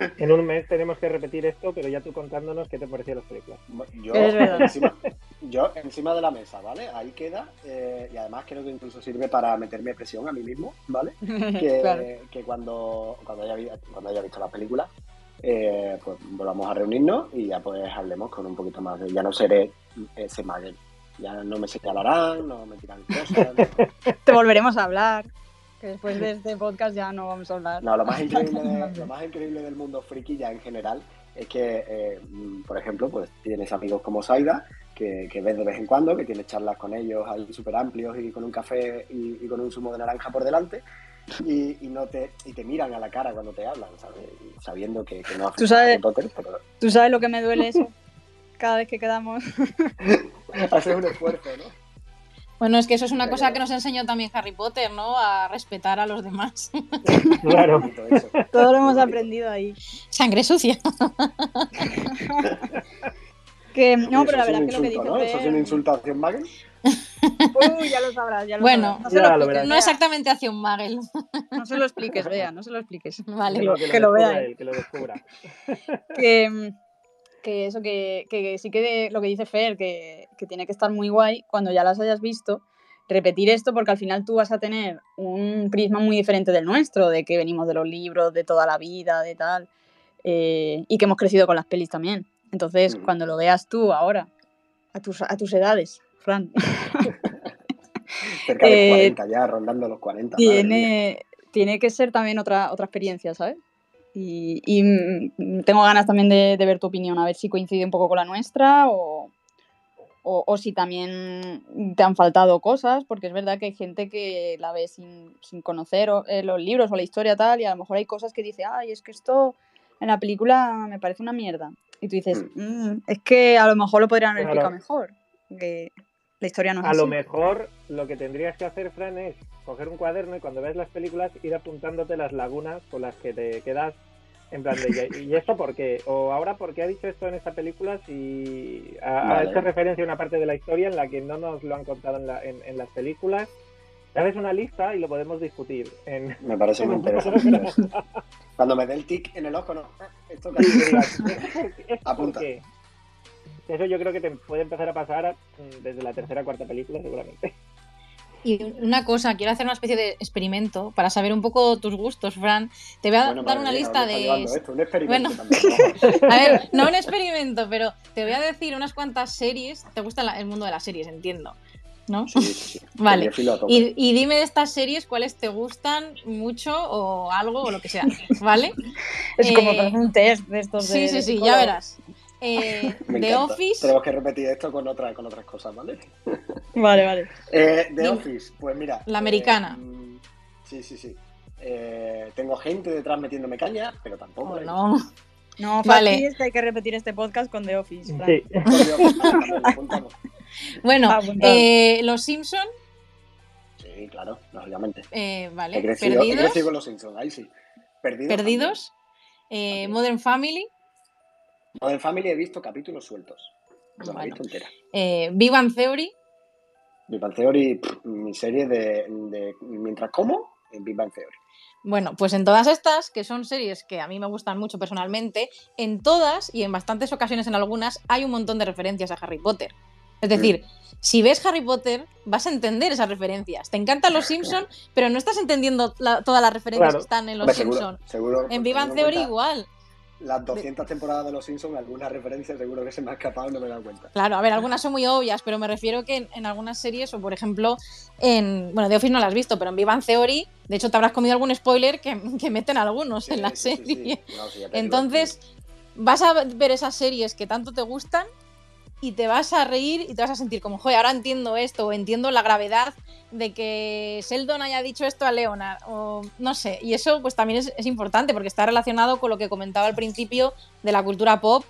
[laughs] En un mes tenemos que repetir esto, pero ya tú contándonos qué te pareció las películas. Yo, encima, yo encima de la mesa, ¿vale? Ahí queda. Eh, y además creo que incluso sirve para meterme presión a mí mismo, ¿vale? [laughs] Que, que cuando, cuando, haya, cuando haya visto la película, eh, pues volvamos a reunirnos y ya pues hablemos con un poquito más de... Ya no seré ese magel. Ya no me señalarán, no me tiran cosas. [laughs] Te volveremos a hablar que después de este podcast ya no vamos a hablar. No, lo más [laughs] increíble, lo más increíble del mundo friki ya en general es que, eh, por ejemplo, pues tienes amigos como Saida, que, que, ves de vez en cuando, que tienes charlas con ellos ahí súper amplios y con un café y, con un zumo de naranja por delante. Y, no te, y te miran a la cara cuando te hablan, ¿sabes? Sabiendo que, no ¿Tú sabes, Potter, pero... ¿Tú sabes lo que me duele eso? Cada vez que quedamos. [laughs] Haces un esfuerzo, ¿no? Bueno, es que eso es una cosa que nos enseñó también Harry Potter, ¿no? A respetar a los demás. [laughs] Claro. Todo lo hemos aprendido ahí. Sangre sucia. [laughs] que, no, pero la verdad es que lo que dice ¿no? ¿Eso es una insultación, Magel? Uy, ya lo sabrás, ya lo bueno, sabrás. No, lo no exactamente hacia un Magel. No se lo expliques, vea, no se lo expliques. Vale. Que lo, que lo vea. que lo descubra. que que eso que, que, sí que lo que dice Fer, que, que, tiene que estar muy guay cuando ya las hayas visto, repetir esto porque al final tú vas a tener un prisma muy diferente del nuestro, de que venimos de los libros, de toda la vida, de tal, eh, y que hemos crecido con las pelis también. Entonces, cuando lo veas tú ahora, a tus, a tus edades, Fran. [laughs] Cerca de 40 ya, rondando los 40. Tiene, tiene que ser también otra, otra experiencia, ¿sabes? Y, mm, tengo ganas también de, ver tu opinión, a ver si coincide un poco con la nuestra o, o, si también te han faltado cosas, porque es verdad que hay gente que la ve sin, conocer eh, los libros o la historia tal, y a lo mejor hay cosas que dice, ay, es que esto en la película me parece una mierda. Y tú dices, mm. Mm, es que a lo mejor lo podrían haber explicado mejor. Que la historia no es A lo mejor lo que tendrías que hacer, Fran, es coger un cuaderno y cuando ves las películas ir apuntándote las lagunas con las que te quedas en plan de, ¿y [laughs] esto por qué? O ahora, ¿por qué ha dicho esto en esta película si ha, hecho referencia a una parte de la historia en la que no nos lo han contado en, en, las películas? Haces una lista y lo podemos discutir. En, [laughs] me parece muy interesante. [laughs] Cuando me dé el tic en el ojo, no. Esto es Apunta. Eso yo creo que te puede empezar a pasar mm, desde la tercera o cuarta película, seguramente. Y una cosa, quiero hacer una especie de experimento para saber un poco tus gustos, Fran. Te voy a dar una lista de. bueno, [laughs] a ver, no un experimento, pero te voy a decir unas cuantas series. Te gusta el mundo de las series, entiendo. ¿No? Sí, sí, [laughs] Vale. Y, y, dime de estas series cuáles te gustan mucho o algo o lo que sea, ¿vale? [laughs] es como eh, un test de estos. Sí, sí, sí, ya verás. Eh, [laughs] The Office. Tenemos que repetir esto con, otra, con otras cosas, ¿vale? [laughs] Vale, vale. Eh, The Office, pues mira. La americana. Eh, sí, sí, sí. Eh, tengo gente detrás metiéndome caña, pero tampoco. Oh, no. No, vale. es que hay que repetir este podcast con The Office. Sí. [laughs] bueno, eh, Los Simpson. Sí, claro, lógicamente. Eh, vale. He crecido, Perdidos. He con Los Simpsons, ahí sí. Perdidos. Perdidos. Eh, Modern Family. Modern Family he visto capítulos sueltos. No he visto entera. Eh, Big Bang Theory. Bang Theory, mi serie de, Mientras como, en Bang Theory. Bueno, pues en todas estas, que son series que a mí me gustan mucho personalmente, en todas y en bastantes ocasiones en algunas hay un montón de referencias a Harry Potter. Es decir, mm. si ves Harry Potter, vas a entender esas referencias. Te encantan los Simpsons, pero no estás entendiendo todas las referencias que están en los Simpsons. en Big Bang Theory igual las 200 temporadas de Los Simpsons, alguna referencia seguro que se me ha escapado y no me he dado cuenta. Claro, a ver, algunas son muy obvias, pero me refiero que en, algunas series, o por ejemplo, en. Bueno, The Office no las has visto, pero en Vivan Theory, de hecho, te habrás comido algún spoiler que, meten algunos en la serie. Entonces, vas a ver esas series que tanto te gustan y te vas a reír y te vas a sentir como, joder, ahora entiendo esto, o entiendo la gravedad de que Sheldon haya dicho esto a Leonard, o no sé, y eso pues también es, importante porque está relacionado con lo que comentaba al principio de la cultura pop,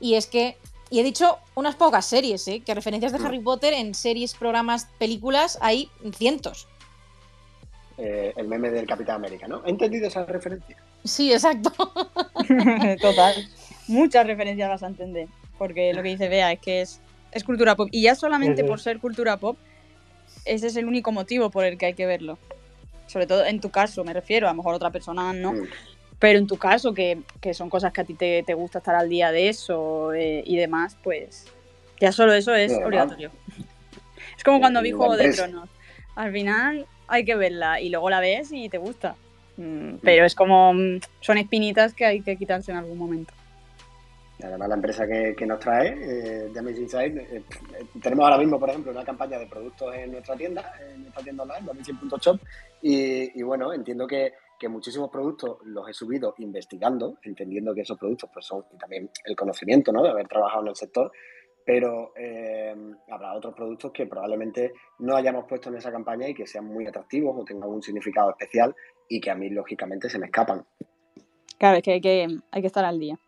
y es que, y he dicho unas pocas series, ¿eh? que referencias de mm. Harry Potter en series, programas, películas hay cientos. Eh, el meme del Capitán América, ¿no? ¿He entendido esa referencia? Sí, exacto. [laughs] Total. Muchas referencias vas a entender porque lo que dice Bea es que es, es cultura pop. Y ya solamente por ser cultura pop, ese es el único motivo por el que hay que verlo. Sobre todo en tu caso, me refiero, a lo mejor otra persona no. Pero en tu caso, que, son cosas que a ti te, gusta estar al día de eso eh, y demás, pues ya solo eso es obligatorio. [laughs] Es como cuando vi Juego de Tronos. Al final hay que verla y luego la ves y te gusta. Mm, pero es como, mm, son espinitas que hay que quitarse en algún momento. Además, la empresa que, nos trae, eh, Damage Inside, eh, tenemos ahora mismo, por ejemplo, una campaña de productos en nuestra tienda, en nuestra tienda online, damage.shop, y, y bueno, entiendo que, muchísimos productos los he subido investigando, entendiendo que esos productos pues son, y también el conocimiento, ¿no?, de haber trabajado en el sector, pero eh, habrá otros productos que probablemente no hayamos puesto en esa campaña y que sean muy atractivos o tengan un significado especial y que a mí, lógicamente, se me escapan. Claro, es que que, hay que estar al día.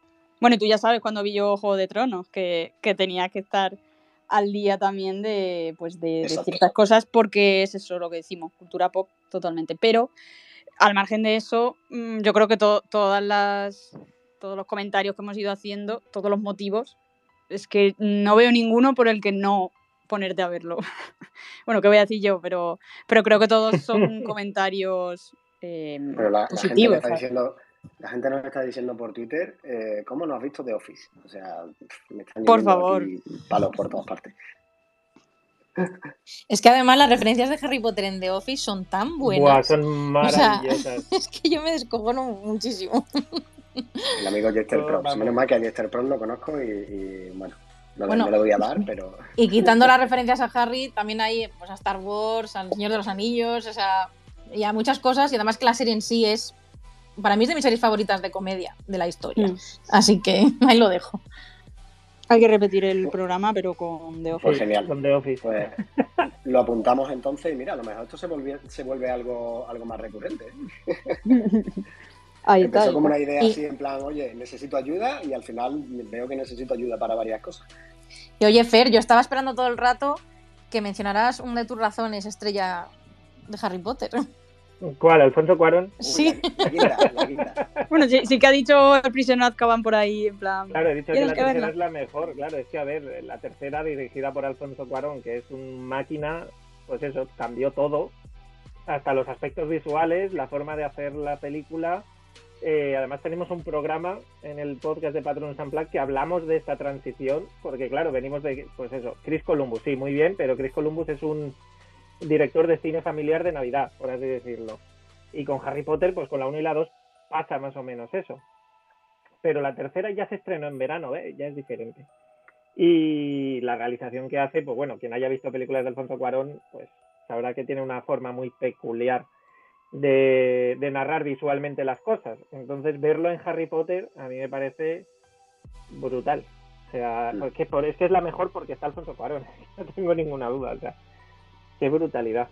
Bueno, tú ya sabes cuando vi yo Juego de Tronos, que, tenía que estar al día también de, pues de, ciertas cosas, porque es eso lo que decimos, cultura pop totalmente. Pero al margen de eso, mm, yo creo que todas las, todos los comentarios que hemos ido haciendo, todos los motivos, es que no veo ninguno por el que no ponerte a verlo. [laughs] bueno, ¿qué voy a decir yo? Pero, pero creo que todos son [laughs] comentarios eh, positivos. La gente nos está diciendo por Twitter, eh, ¿cómo no has visto The Office? O sea, me están por favor. palos por todas partes. Es que además las referencias de Harry Potter en The Office son tan buenas. son maravillosas. [laughs] es que yo me descojono muchísimo. El amigo Jester Pro. Menos mal que a Jester Pro lo conozco y, bueno, no, le voy a dar, pero. Y quitando las referencias a Harry, también hay pues, a Star Wars, al Señor de los Anillos, o sea, y a muchas cosas. Y además que la serie en sí es. Para mí es de mis series favoritas de comedia de la historia. Mm. Así que [laughs] ahí lo dejo. Hay que repetir el programa, pero con The Office. Pues genial. Con The Office. Pues lo apuntamos entonces y mira, a lo mejor esto se, vuelve, se vuelve algo, algo más recurrente. ¿eh? [laughs] Ahí Empezó como una idea así en plan, oye, necesito ayuda y al final veo que necesito ayuda para varias cosas. Y oye, Fer, yo estaba esperando todo el rato que mencionaras una de tus razones, estrella de Harry Potter. ¿Cuál? ¿Alfonso Cuarón? [laughs] Sí. bueno, sí, que ha dicho el prisionero Azkaban por ahí, en plan... Claro, he dicho que la tercera es la mejor, claro, es que a ver, la tercera dirigida por Alfonso Cuarón, que es un máquina, pues eso, cambió todo, hasta los aspectos visuales, la forma de hacer la película, eh, además tenemos un programa en el podcast de Patron Unplugged que hablamos de esta transición, porque claro, venimos de, pues eso, Chris Columbus, sí, muy bien, pero Chris Columbus es un director de cine familiar de Navidad, por así decirlo. Y con Harry Potter, pues con la 1 y la 2 pasa más o menos eso. Pero la tercera ya se estrenó en verano, ¿eh? ya es diferente. Y la realización que hace, pues bueno, quien haya visto películas de Alfonso Cuarón, pues sabrá que tiene una forma muy peculiar de, narrar visualmente las cosas. Entonces, verlo en Harry Potter a mí me parece brutal. O sea, mm. es que es la mejor porque está Alfonso Cuarón, [laughs] no tengo ninguna duda. O sea, qué brutalidad.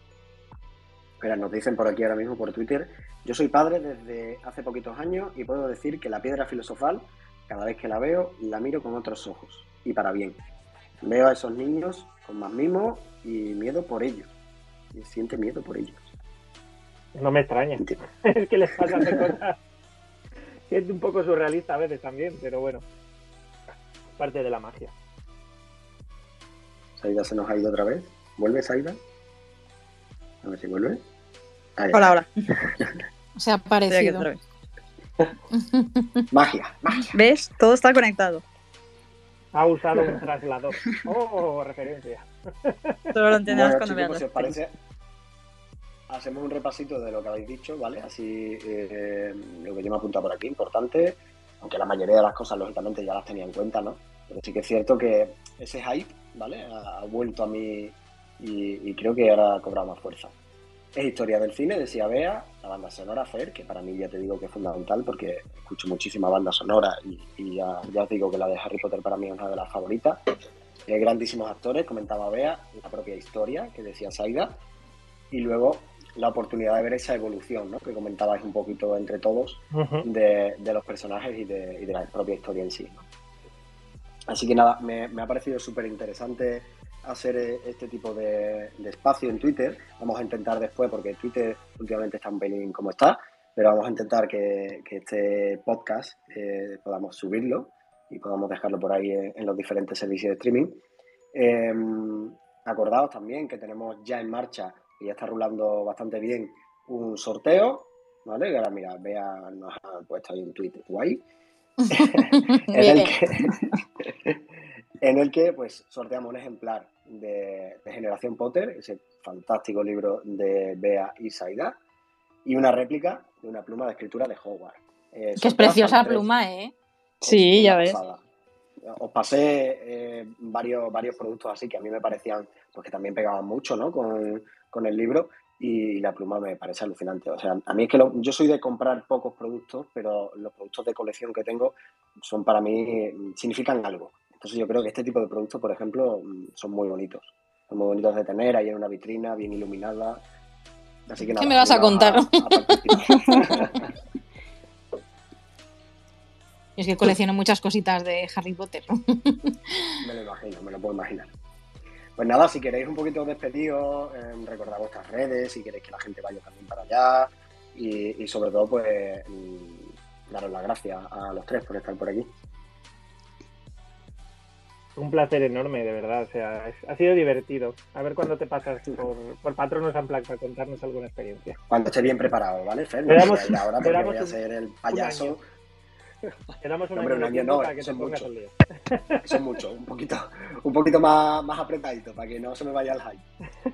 Espera, nos dicen por aquí ahora mismo por Twitter. Yo soy padre desde hace poquitos años y puedo decir que la piedra filosofal, cada vez que la veo, la miro con otros ojos y para bien. Veo a esos niños con más mimo y miedo por ellos. Y siente miedo por ellos. No me extraña. [laughs] es que les pasa de cosas. Es un poco surrealista a veces también, pero bueno. Parte de la magia. Saida se nos ha ido otra vez. ¿Vuelve Saida? A ver si vuelve. hola, hola. se ha parecido. [laughs] magia, magia. ¿Ves? Todo está conectado. Ha usado un traslador. Oh, referencia. Todo lo entenderás cuando veas. Pues, parece, hacemos un repasito de lo que habéis dicho, ¿vale? Así, eh, lo que yo me he apuntado por aquí, importante, aunque la mayoría de las cosas, lógicamente, ya las tenía en cuenta, ¿no? Pero sí que es cierto que ese hype, ¿vale? Ha, vuelto a mí y, creo que ahora ha cobrado más fuerza. Es historia del cine, decía Bea, la banda sonora Fer, que para mí ya te digo que es fundamental porque escucho muchísima banda sonora y, ya, os digo que la de Harry Potter para mí es una de las favoritas. Hay grandísimos actores, comentaba Bea, la propia historia que decía Saida, y luego la oportunidad de ver esa evolución ¿no? que comentabais un poquito entre todos de, los personajes y de, la propia historia en sí. Así que nada, me, ha parecido súper interesante hacer eh, este tipo de, espacio en Twitter. Vamos a intentar después, porque Twitter últimamente está un pelín como está, pero vamos a intentar que, este podcast eh, podamos subirlo y podamos dejarlo por ahí en, los diferentes servicios de streaming. Acordaos también que tenemos ya en marcha y ya está rulando bastante bien un sorteo, ¿vale? Y ahora mira, vea, nos ha puesto ahí un tweet guay. [laughs] [laughs] en, el que, [laughs] en el que pues sorteamos un ejemplar de, Generación Potter, ese fantástico libro de Bea y Saida, y una réplica de una pluma de escritura de Hogwarts. Eh, que es preciosa pluma, ¿eh? Sí, ya ves. Os pasé eh, varios, varios productos así que a mí me parecían, pues que también pegaban mucho, ¿no? Con, con el libro y la pluma me parece alucinante. O sea, a mí es que yo soy de comprar pocos productos, pero los productos de colección que tengo son para mí, significan algo. Entonces yo creo que este tipo de productos, por ejemplo, son muy bonitos. Son muy bonitos de tener ahí en una vitrina, bien iluminada. Así que ¿Qué me vas a contar? [laughs] es que colecciono muchas cositas de Harry Potter. [laughs] me lo imagino, me lo puedo imaginar. Pues nada, si queréis un poquito despedidos, eh, recordad vuestras redes, si queréis que la gente vaya también para allá y, sobre todo, pues, mm, daros las gracias a los tres por estar por aquí. Un placer enorme, de verdad. O sea, ha sido divertido. A ver cuándo te pasas por, por Patronos Unplugged para contarnos alguna experiencia. Cuando esté bien preparado, ¿vale, Fer? Ahora porque voy a ser el payaso. Quedamos un Hombre, año, un año no, para que eso te mucho. al día. Eso es mucho, un poquito, un poquito más, más apretadito para que no se me vaya el hype.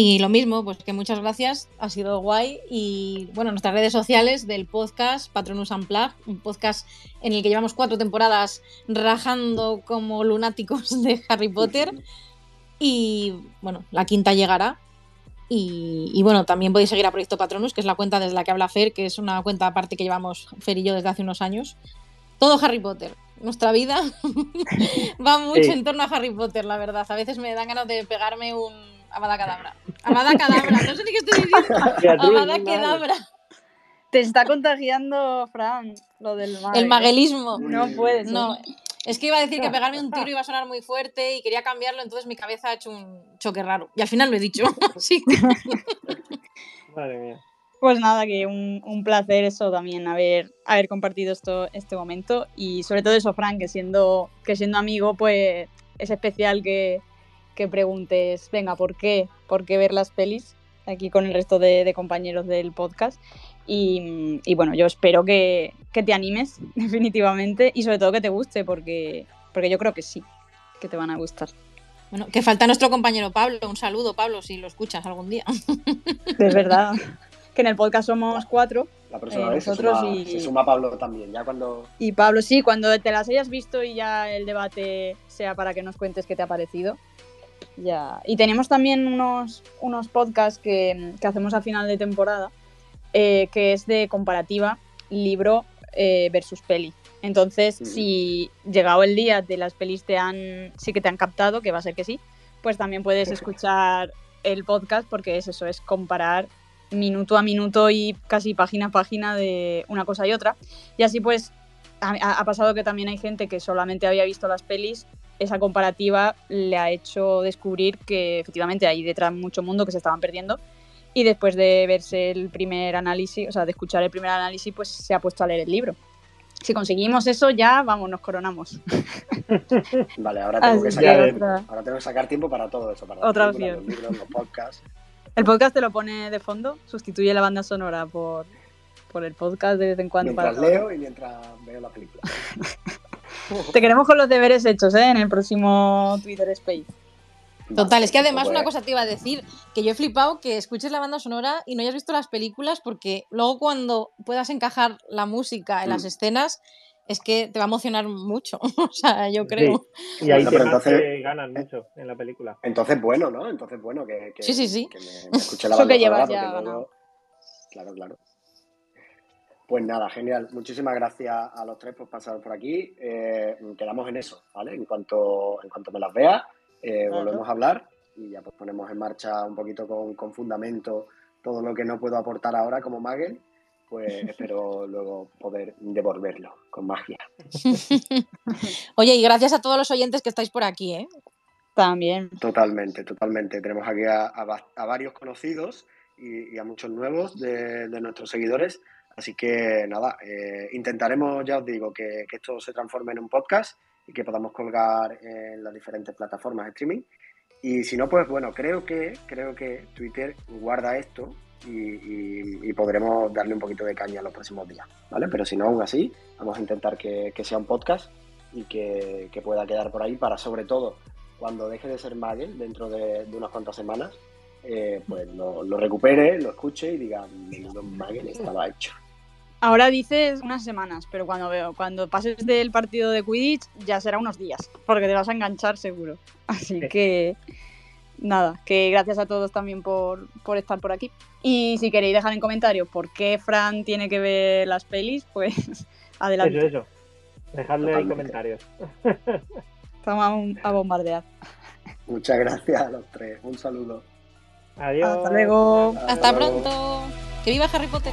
Y lo mismo, pues que muchas gracias, ha sido guay. Y bueno, nuestras redes sociales del podcast Patronus Unplugged, un podcast en el que llevamos cuatro temporadas rajando como lunáticos de Harry Potter. Y bueno, la quinta llegará. Y, y bueno, también podéis seguir a Proyecto Patronus, que es la cuenta desde la que habla Fer, que es una cuenta aparte que llevamos Fer y yo desde hace unos años. Todo Harry Potter. Nuestra vida [laughs] va mucho Sí. en torno a Harry Potter, la verdad. A veces me dan ganas de pegarme un Amada Cadabra. Amada Cadabra, no sé ni qué estoy diciendo. Mal. Kedabra. Te está contagiando, Fran, lo del mal. El maguelismo. No puedes. No, es que iba a decir que pegarme un tiro iba a sonar muy fuerte y quería cambiarlo, entonces mi cabeza ha hecho un choque raro. Y al final lo he dicho. [laughs] Que- Madre mía. Pues nada, que un, un placer eso también, haber, haber compartido esto, este momento. Y sobre todo eso, Fran, que siendo, que siendo amigo, pues es especial que, que preguntes, venga, ¿por qué? ¿Por qué ver las pelis? Aquí con el resto de, de compañeros del podcast. Y, y bueno, yo espero que, que te animes, [laughs] definitivamente, y sobre todo que te guste, porque, porque yo creo que sí, que te van a gustar. Bueno, que falta nuestro compañero Pablo. Un saludo, Pablo, si lo escuchas algún día. [laughs] Es verdad. que en el podcast somos cuatro La próxima Eh, vez se nosotros suma, y- se suma Pablo también, ya cuando... Y Pablo, sí, cuando te las hayas visto y ya el debate sea para que nos cuentes qué te ha parecido. Ya. Y tenemos también unos, unos podcasts que, que hacemos a final de temporada, eh, que es de comparativa libro eh, versus peli. Entonces, si llegado el día de las pelis te han, sí que te han captado, que va a ser que sí, pues también puedes escuchar el podcast porque es eso, es comparar minuto a minuto y casi página a página de una cosa y otra. Y así pues ha, ha pasado que también hay gente que solamente había visto las pelis, esa comparativa le ha hecho descubrir que efectivamente hay detrás mucho mundo que se estaban perdiendo y después de verse el primer análisis, o sea, de escuchar el primer análisis, pues se ha puesto a leer el libro. Si conseguimos eso, ya vamos, nos coronamos. [laughs] Vale, ahora tengo, que sacar, que otra- ahora tengo que sacar tiempo para todo eso, para Otra opción. los libros, los podcasts. El podcast te lo pone de fondo, sustituye la banda sonora por, por el podcast de vez en cuando. Mientras para leo y mientras veo la película. [laughs] [laughs] Te queremos con los deberes hechos, ¿eh? En el próximo Twitter Space. Total, es que además pues, una cosa te iba a decir, que yo he flipado que escuches la banda sonora y no hayas visto las películas porque luego cuando puedas encajar la música en las Mm. escenas es que te va a emocionar mucho, [laughs] o sea, yo creo. Y hay Bueno, entonces- que ganan mucho en la película. Entonces, bueno, ¿no? Entonces, bueno, que, que- Sí, sí, sí. que me, me escuche la Eso banda que llevas sonora, ya luego- ganado. Claro, claro. Pues nada, genial. Muchísimas gracias a los tres por pasar por aquí. Eh, quedamos en eso, ¿vale? En cuanto, en cuanto me las vea, eh, Claro. volvemos a hablar y ya pues ponemos en marcha un poquito con, con fundamento todo lo que no puedo aportar ahora como Magel. Pues [laughs] espero luego poder devolverlo con magia. [laughs] Oye, y gracias a todos los oyentes que estáis por aquí, ¿eh? También. Totalmente, totalmente. Tenemos aquí a, a va- a varios conocidos y, y a muchos nuevos de, de nuestros seguidores. Así que nada, eh, intentaremos, ya os digo, que, que esto se transforme en un podcast y que podamos colgar en las diferentes plataformas de streaming. Y si no, pues bueno, creo que, creo que Twitter guarda esto y, podremos darle un poquito de caña en los próximos días, ¿vale? Pero si no, aún así, vamos a intentar que, que sea un podcast y que, que pueda quedar por ahí para, sobre todo, cuando deje de ser Magel dentro de, de unas cuantas semanas, eh, pues lo, lo recupere, lo escuche y diga, menudo Magel estaba hecho. Ahora dices unas semanas, pero cuando veo, cuando pases del partido de Quidditch ya será unos días, porque te vas a enganchar seguro. [laughs] Así Sí. que nada, que gracias a todos también por, por estar por aquí. Y si queréis dejar en comentarios por qué Fran tiene que ver las pelis, pues [laughs] adelante. Eso, eso. Dejadle ahí comentarios. [laughs] Vamos a, a bombardear. Muchas gracias a los tres. Un saludo. Adiós. Hasta luego. Hasta luego. pronto. Que viva Harry Potter.